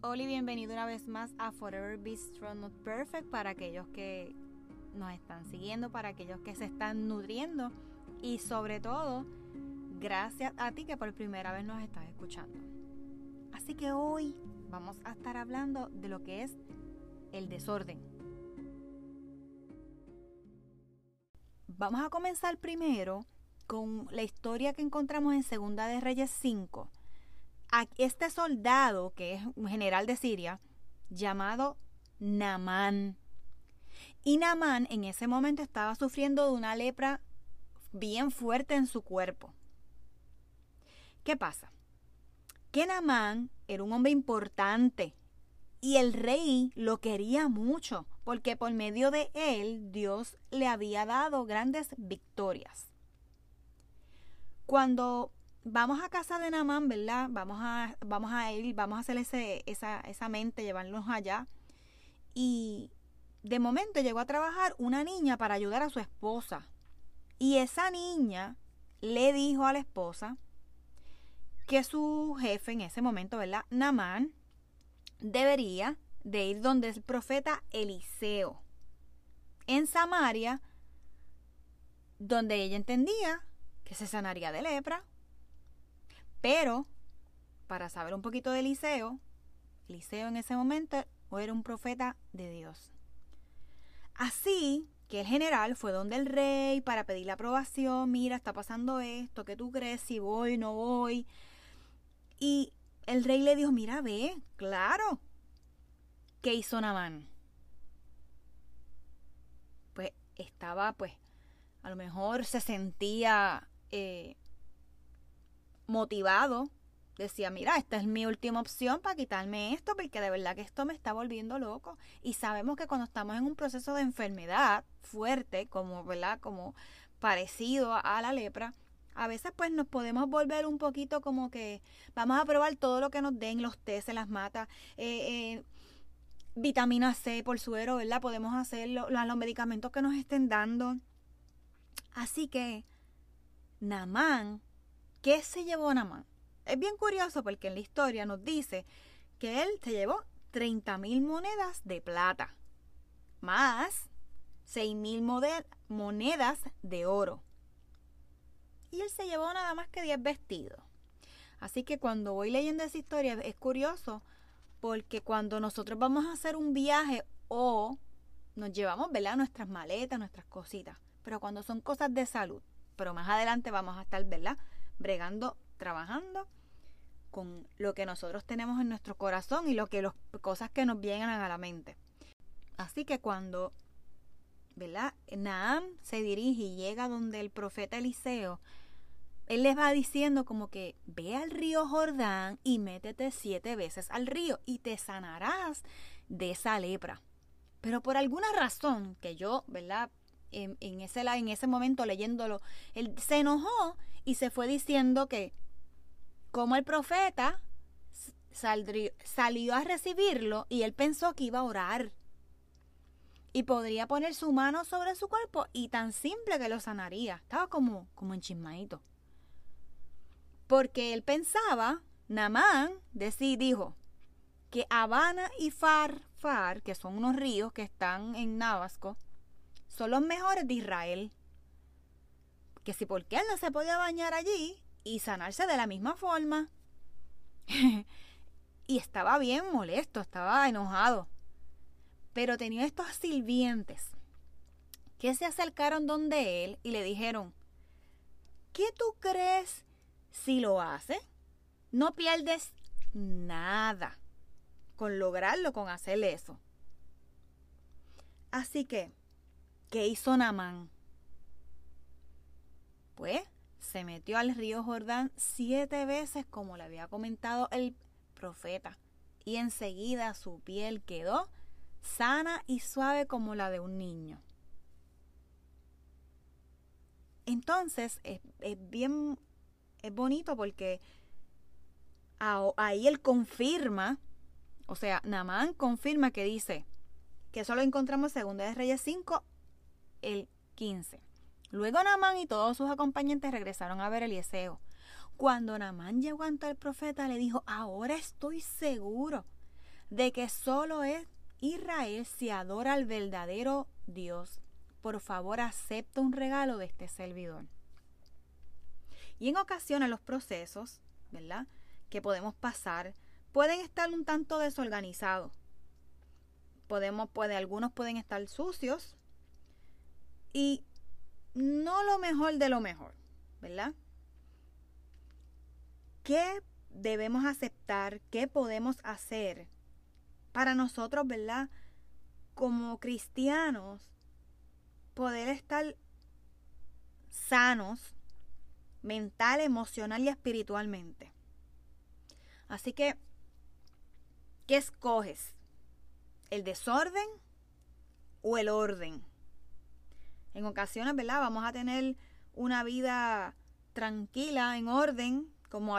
Y bienvenido una vez más a Forever Be Strong Not Perfect para aquellos que nos están siguiendo, para aquellos que se están nutriendo y sobre todo, gracias a ti que por primera vez nos estás escuchando. Así que hoy vamos a estar hablando de lo que es el desorden. Vamos a comenzar primero con la historia que encontramos en Segunda de Reyes 5 a este soldado, que es un general de Siria, llamado Namán. Y Namán en ese momento estaba sufriendo de una lepra bien fuerte en su cuerpo. ¿Qué pasa? Que Namán era un hombre importante y el rey lo quería mucho porque por medio de él Dios le había dado grandes victorias. Cuando vamos a casa de Namán, ¿verdad? Vamos a, vamos a ir, vamos a hacer ese, esa, esa mente, llevarnos allá. Y de momento llegó a trabajar una niña para ayudar a su esposa. Y esa niña le dijo a la esposa que su jefe en ese momento, ¿verdad? Namán debería de ir donde el profeta Eliseo en Samaria, donde ella entendía que se sanaría de lepra pero, para saber un poquito de Eliseo, Eliseo en ese momento era un profeta de Dios. Así que el general fue donde el rey para pedir la aprobación, mira, está pasando esto, ¿qué tú crees? Si voy, no voy. Y el rey le dijo, mira, ve, claro. ¿Qué hizo Namán? Pues estaba, pues, a lo mejor se sentía eh, motivado, decía, mira, esta es mi última opción para quitarme esto, porque de verdad que esto me está volviendo loco. Y sabemos que cuando estamos en un proceso de enfermedad fuerte, como, ¿verdad? Como parecido a la lepra, a veces pues nos podemos volver un poquito como que vamos a probar todo lo que nos den, los se las mata, eh, eh, vitamina C por suero, ¿verdad? Podemos hacer los medicamentos que nos estén dando. Así que Namán ¿Qué se llevó Namán? Es bien curioso porque en la historia nos dice que él se llevó 30 mil monedas de plata, más 6 mil monedas de oro. Y él se llevó nada más que 10 vestidos. Así que cuando voy leyendo esa historia es curioso porque cuando nosotros vamos a hacer un viaje o nos llevamos, ¿verdad? Nuestras maletas, nuestras cositas. Pero cuando son cosas de salud, pero más adelante vamos a estar, ¿verdad? Bregando, trabajando con lo que nosotros tenemos en nuestro corazón y lo que las cosas que nos vienen a la mente. Así que cuando, ¿verdad? Naam se dirige y llega donde el profeta Eliseo, él les va diciendo como que ve al río Jordán y métete siete veces al río y te sanarás de esa lepra. Pero por alguna razón que yo, ¿verdad? En, ese, en ese momento leyéndolo, él se enojó y se fue diciendo que como el profeta salió a recibirlo y él pensó que iba a orar y podría poner su mano sobre su cuerpo y tan simple que lo sanaría. Estaba como, como enchismadito. Porque él pensaba, Namán dijo que Habana y Farfar, que son unos ríos que están en Navasco, son los mejores de Israel que si por qué él no se podía bañar allí y sanarse de la misma forma. y estaba bien molesto, estaba enojado. Pero tenía estos sirvientes que se acercaron donde él y le dijeron, ¿qué tú crees si lo hace? No pierdes nada con lograrlo, con hacer eso. Así que, ¿qué hizo Namán? Pues se metió al río Jordán siete veces como le había comentado el profeta y enseguida su piel quedó sana y suave como la de un niño. Entonces es, bien, es bonito porque ahí él confirma, o sea, Namán confirma que dice, que eso lo encontramos en 2 de Reyes 5, el 15. Luego Namán y todos sus acompañantes regresaron a ver a Cuando Namán llegó ante el profeta, le dijo, ahora estoy seguro de que solo es Israel si adora al verdadero Dios. Por favor, acepta un regalo de este servidor. Y en ocasiones los procesos, ¿verdad? Que podemos pasar pueden estar un tanto desorganizados. Podemos, puede, algunos pueden estar sucios y no lo mejor de lo mejor, ¿verdad? ¿Qué debemos aceptar? ¿Qué podemos hacer para nosotros, ¿verdad? Como cristianos, poder estar sanos mental, emocional y espiritualmente. Así que, ¿qué escoges? ¿El desorden o el orden? En ocasiones, ¿verdad? Vamos a tener una vida tranquila, en orden, como,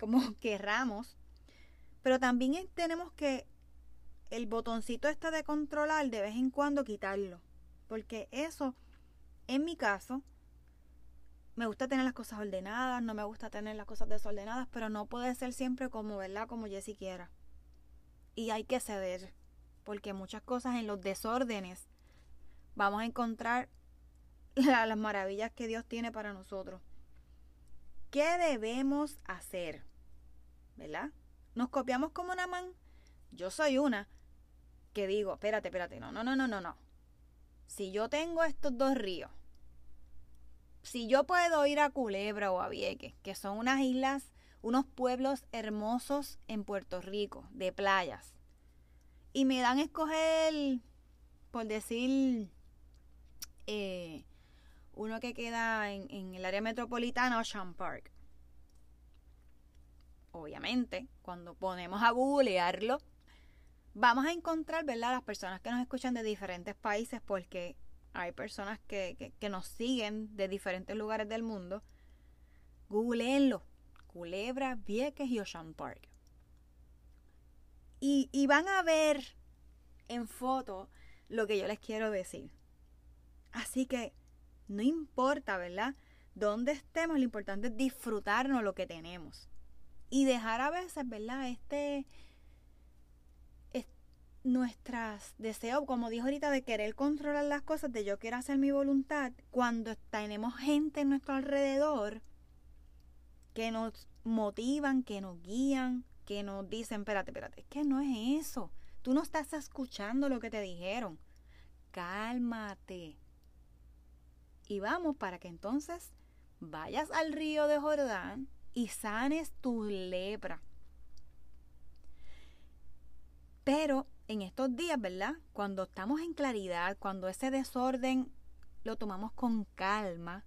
como querramos. Pero también tenemos que el botoncito este de controlar de vez en cuando quitarlo. Porque eso, en mi caso, me gusta tener las cosas ordenadas, no me gusta tener las cosas desordenadas, pero no puede ser siempre como, ¿verdad? Como Jessie quiera. Y hay que ceder, porque muchas cosas en los desórdenes vamos a encontrar las maravillas que Dios tiene para nosotros. ¿Qué debemos hacer? ¿Verdad? Nos copiamos como una man. Yo soy una que digo, espérate, espérate, no, no, no, no, no, no. Si yo tengo estos dos ríos, si yo puedo ir a Culebra o a Vieques, que son unas islas, unos pueblos hermosos en Puerto Rico, de playas, y me dan a escoger, por decir, eh, uno que queda en, el área metropolitana, Ocean Park. Obviamente, cuando ponemos a googlearlo, vamos a encontrar, ¿verdad? Las personas que nos escuchan de diferentes países, porque hay personas que, nos siguen de diferentes lugares del mundo, googleenlo. Culebra, Vieques y Ocean Park. Y, y van a ver en foto lo que yo les quiero decir. Así que no importa, ¿verdad? Dónde estemos, lo importante es disfrutarnos lo que tenemos. Y dejar a veces, ¿verdad? Este, nuestras deseos, como dijo ahorita, de querer controlar las cosas, de yo quiero hacer mi voluntad, cuando tenemos gente en nuestro alrededor que nos motivan, que nos guían, que nos dicen, espérate, espérate, es que no es eso. Tú no estás escuchando lo que te dijeron. Cálmate. Y vamos para que entonces vayas al río de Jordán y sanes tu lepra. Pero en estos días, ¿verdad? Cuando estamos en claridad, cuando ese desorden lo tomamos con calma,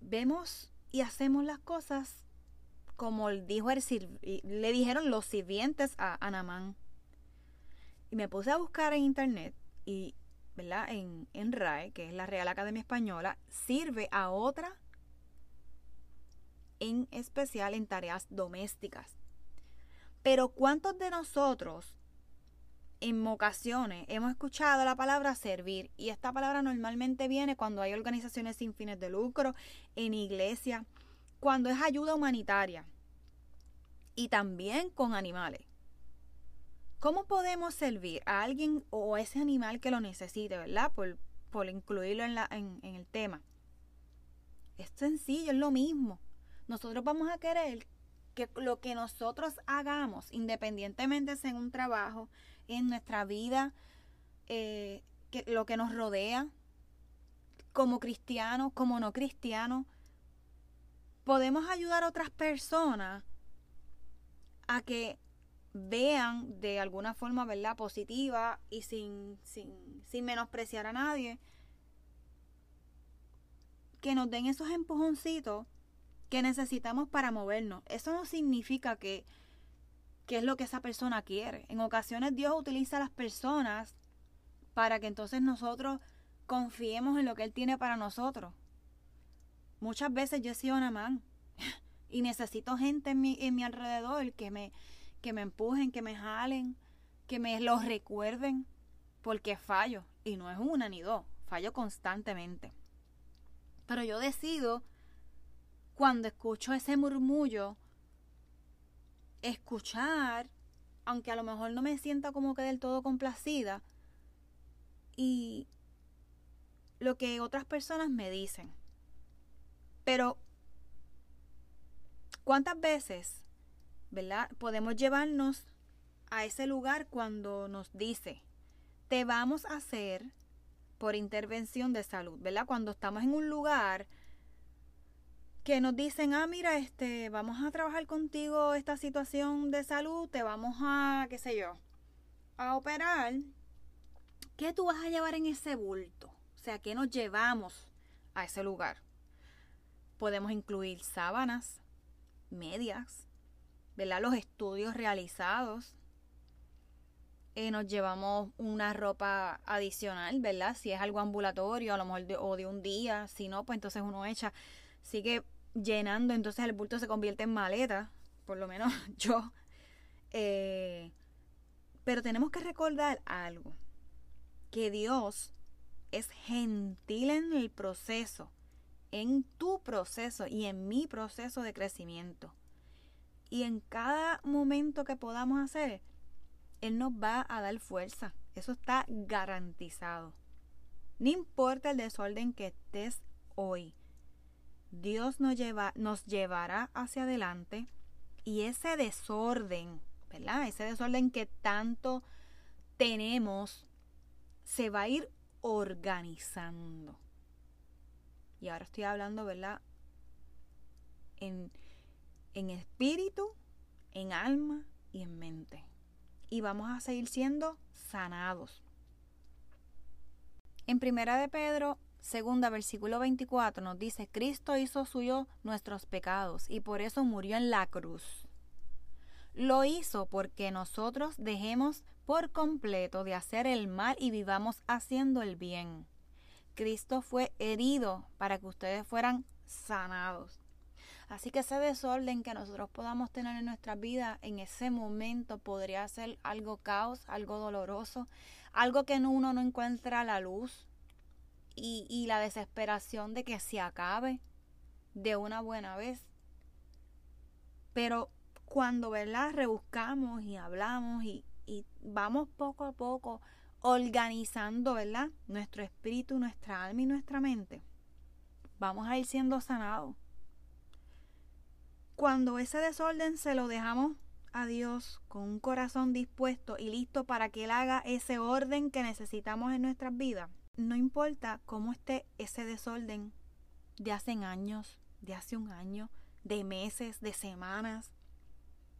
vemos y hacemos las cosas como dijo el le dijeron los sirvientes a Anamán. Y me puse a buscar en internet y, En, en RAE, que es la Real Academia Española, sirve a otra en especial en tareas domésticas. Pero ¿cuántos de nosotros en ocasiones hemos escuchado la palabra servir? Y esta palabra normalmente viene cuando hay organizaciones sin fines de lucro, en iglesia, cuando es ayuda humanitaria y también con animales. ¿Cómo podemos servir a alguien o a ese animal que lo necesite, verdad? Por, por incluirlo en, la, en, el tema. Es sencillo, es lo mismo. Nosotros vamos a querer que lo que nosotros hagamos, independientemente sea en un trabajo, en nuestra vida, eh, que, lo que nos rodea, como cristianos, como no cristianos, podemos ayudar a otras personas a que vean de alguna forma, ¿verdad?, positiva y sin, sin, sin menospreciar a nadie, que nos den esos empujoncitos que necesitamos para movernos. Eso no significa que, es lo que esa persona quiere. En ocasiones Dios utiliza a las personas para que entonces nosotros confiemos en lo que Él tiene para nosotros. Muchas veces yo he sido una man y necesito gente en mi, en mi alrededor que me, que me empujen, que me jalen, que me los recuerden, porque fallo. Y no es una ni dos, fallo constantemente. Pero yo decido cuando escucho ese murmullo escuchar, aunque a lo mejor no me sienta como que del todo complacida, y lo que otras personas me dicen. Pero, ¿cuántas veces, verdad, podemos llevarnos a ese lugar cuando nos dice, te vamos a hacer por intervención de salud, ¿verdad? Cuando estamos en un lugar que nos dicen, ah, mira, este, vamos a trabajar contigo esta situación de salud, te vamos a, qué sé yo, a operar. ¿Qué tú vas a llevar en ese bulto? O sea, ¿qué nos llevamos a ese lugar? Podemos incluir sábanas, medias, ¿verdad? Los estudios realizados. Eh, nos llevamos una ropa adicional, ¿verdad? Si es algo ambulatorio, a lo mejor de, o de un día, si no, pues entonces uno echa sigue llenando, entonces el bulto se convierte en maleta, por lo menos yo. Eh, pero tenemos que recordar algo, que Dios es gentil en el proceso, en tu proceso y en mi proceso de crecimiento. Y en cada momento que podamos hacer, Él nos va a dar fuerza. Eso está garantizado. No importa el desorden que estés hoy. Dios nos, lleva, nos llevará hacia adelante y ese desorden, ¿verdad? Ese desorden que tanto tenemos se va a ir organizando. Y ahora estoy hablando, ¿verdad? En, en espíritu, en alma y en mente. Y vamos a seguir siendo sanados. En primera de Pedro segunda, versículo 24 nos dice, Cristo hizo suyo nuestros pecados y por eso murió en la cruz. Lo hizo porque nosotros dejemos por completo de hacer el mal y vivamos haciendo el bien. Cristo fue herido para que ustedes fueran sanados. Así que ese desorden que nosotros podamos tener en nuestra vida en ese momento podría ser algo caos, algo doloroso, algo que uno no encuentra la luz, y, la desesperación de que se acabe de una buena vez. Pero cuando, ¿verdad? Rebuscamos y hablamos y, vamos poco a poco organizando, ¿verdad? Nuestro espíritu, nuestra alma y nuestra mente. Vamos a ir siendo sanados. Cuando ese desorden se lo dejamos a Dios con un corazón dispuesto y listo para que Él haga ese orden que necesitamos en nuestras vidas, no importa cómo esté ese desorden de hace años, de hace un año, de meses, de semanas,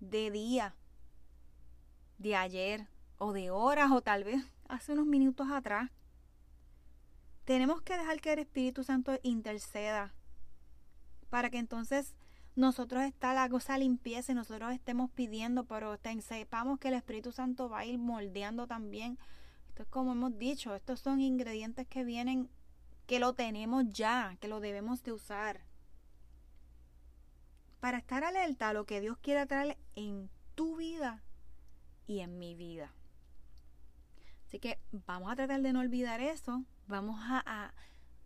de día, de ayer o de horas o tal vez hace unos minutos atrás. Tenemos que dejar que el Espíritu Santo interceda para que entonces nosotros está la cosa limpieza y nosotros estemos pidiendo, pero sepamos que el Espíritu Santo va a ir moldeando también esto es como hemos dicho, estos son ingredientes que vienen, que lo tenemos ya, que lo debemos de usar. Para estar alerta a lo que Dios quiere traer en tu vida y en mi vida. Así que vamos a tratar de no olvidar eso. Vamos a,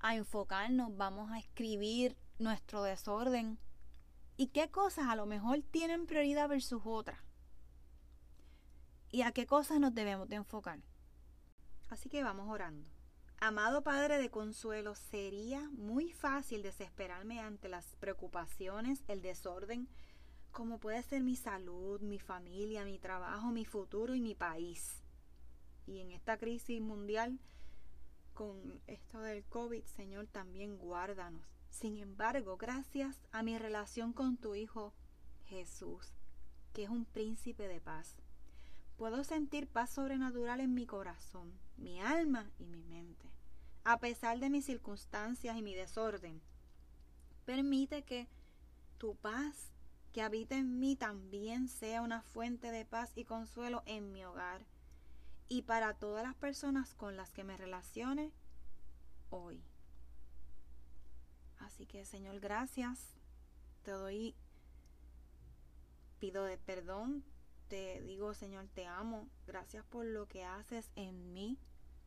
a enfocarnos, vamos a escribir nuestro desorden. ¿Y qué cosas a lo mejor tienen prioridad versus otras? ¿Y a qué cosas nos debemos de enfocar? Así que vamos orando. Amado Padre de Consuelo, sería muy fácil desesperarme ante las preocupaciones, el desorden, como puede ser mi salud, mi familia, mi trabajo, mi futuro y mi país. Y en esta crisis mundial, con esto del COVID, Señor, también guárdanos. Sin embargo, gracias a mi relación con tu Hijo Jesús, que es un príncipe de paz, puedo sentir paz sobrenatural en mi corazón mi alma y mi mente. A pesar de mis circunstancias y mi desorden, permite que tu paz que habita en mí también sea una fuente de paz y consuelo en mi hogar y para todas las personas con las que me relacione hoy. Así que Señor, gracias. Te doy, pido de perdón, te digo Señor, te amo. Gracias por lo que haces en mí.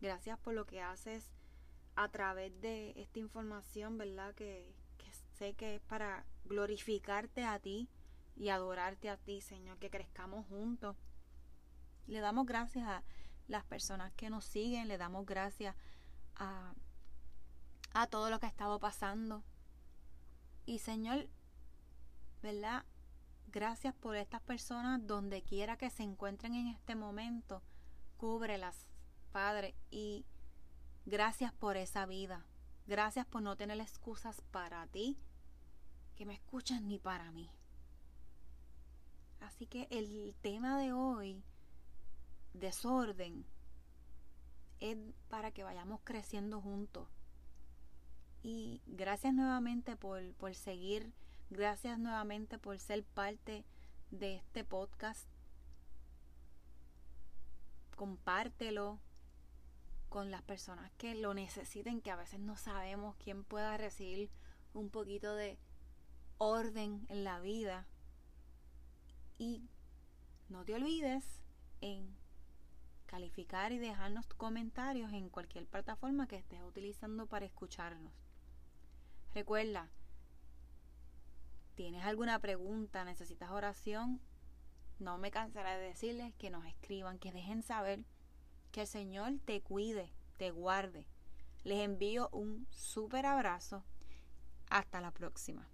Gracias por lo que haces a través de esta información, ¿verdad? Que, sé que es para glorificarte a ti, y adorarte a ti, Señor, que crezcamos juntos. Le damos gracias a las personas que nos siguen, le damos gracias a, a todo lo que ha estado pasando. Y Señor, ¿verdad? Gracias por estas personas donde quiera que se encuentren en este momento. Cúbrelas, Padre, y gracias por esa vida. Gracias por no tener excusas para ti, que me escuchan ni para mí. Así que el tema de hoy, desorden, es para que vayamos creciendo juntos. Y gracias nuevamente por, por seguir, gracias nuevamente por ser parte de este podcast. Compártelo, con las personas que lo necesiten, que a veces no sabemos quién pueda recibir un poquito de orden en la vida. Y no te olvides en calificar y dejarnos comentarios en cualquier plataforma que estés utilizando para escucharnos. Recuerda, ¿tienes alguna pregunta? ¿Necesitas oración? No me cansaré de decirles que nos escriban, que dejen saber que el Señor te cuide, te guarde. Les envío un súper abrazo. Hasta la próxima.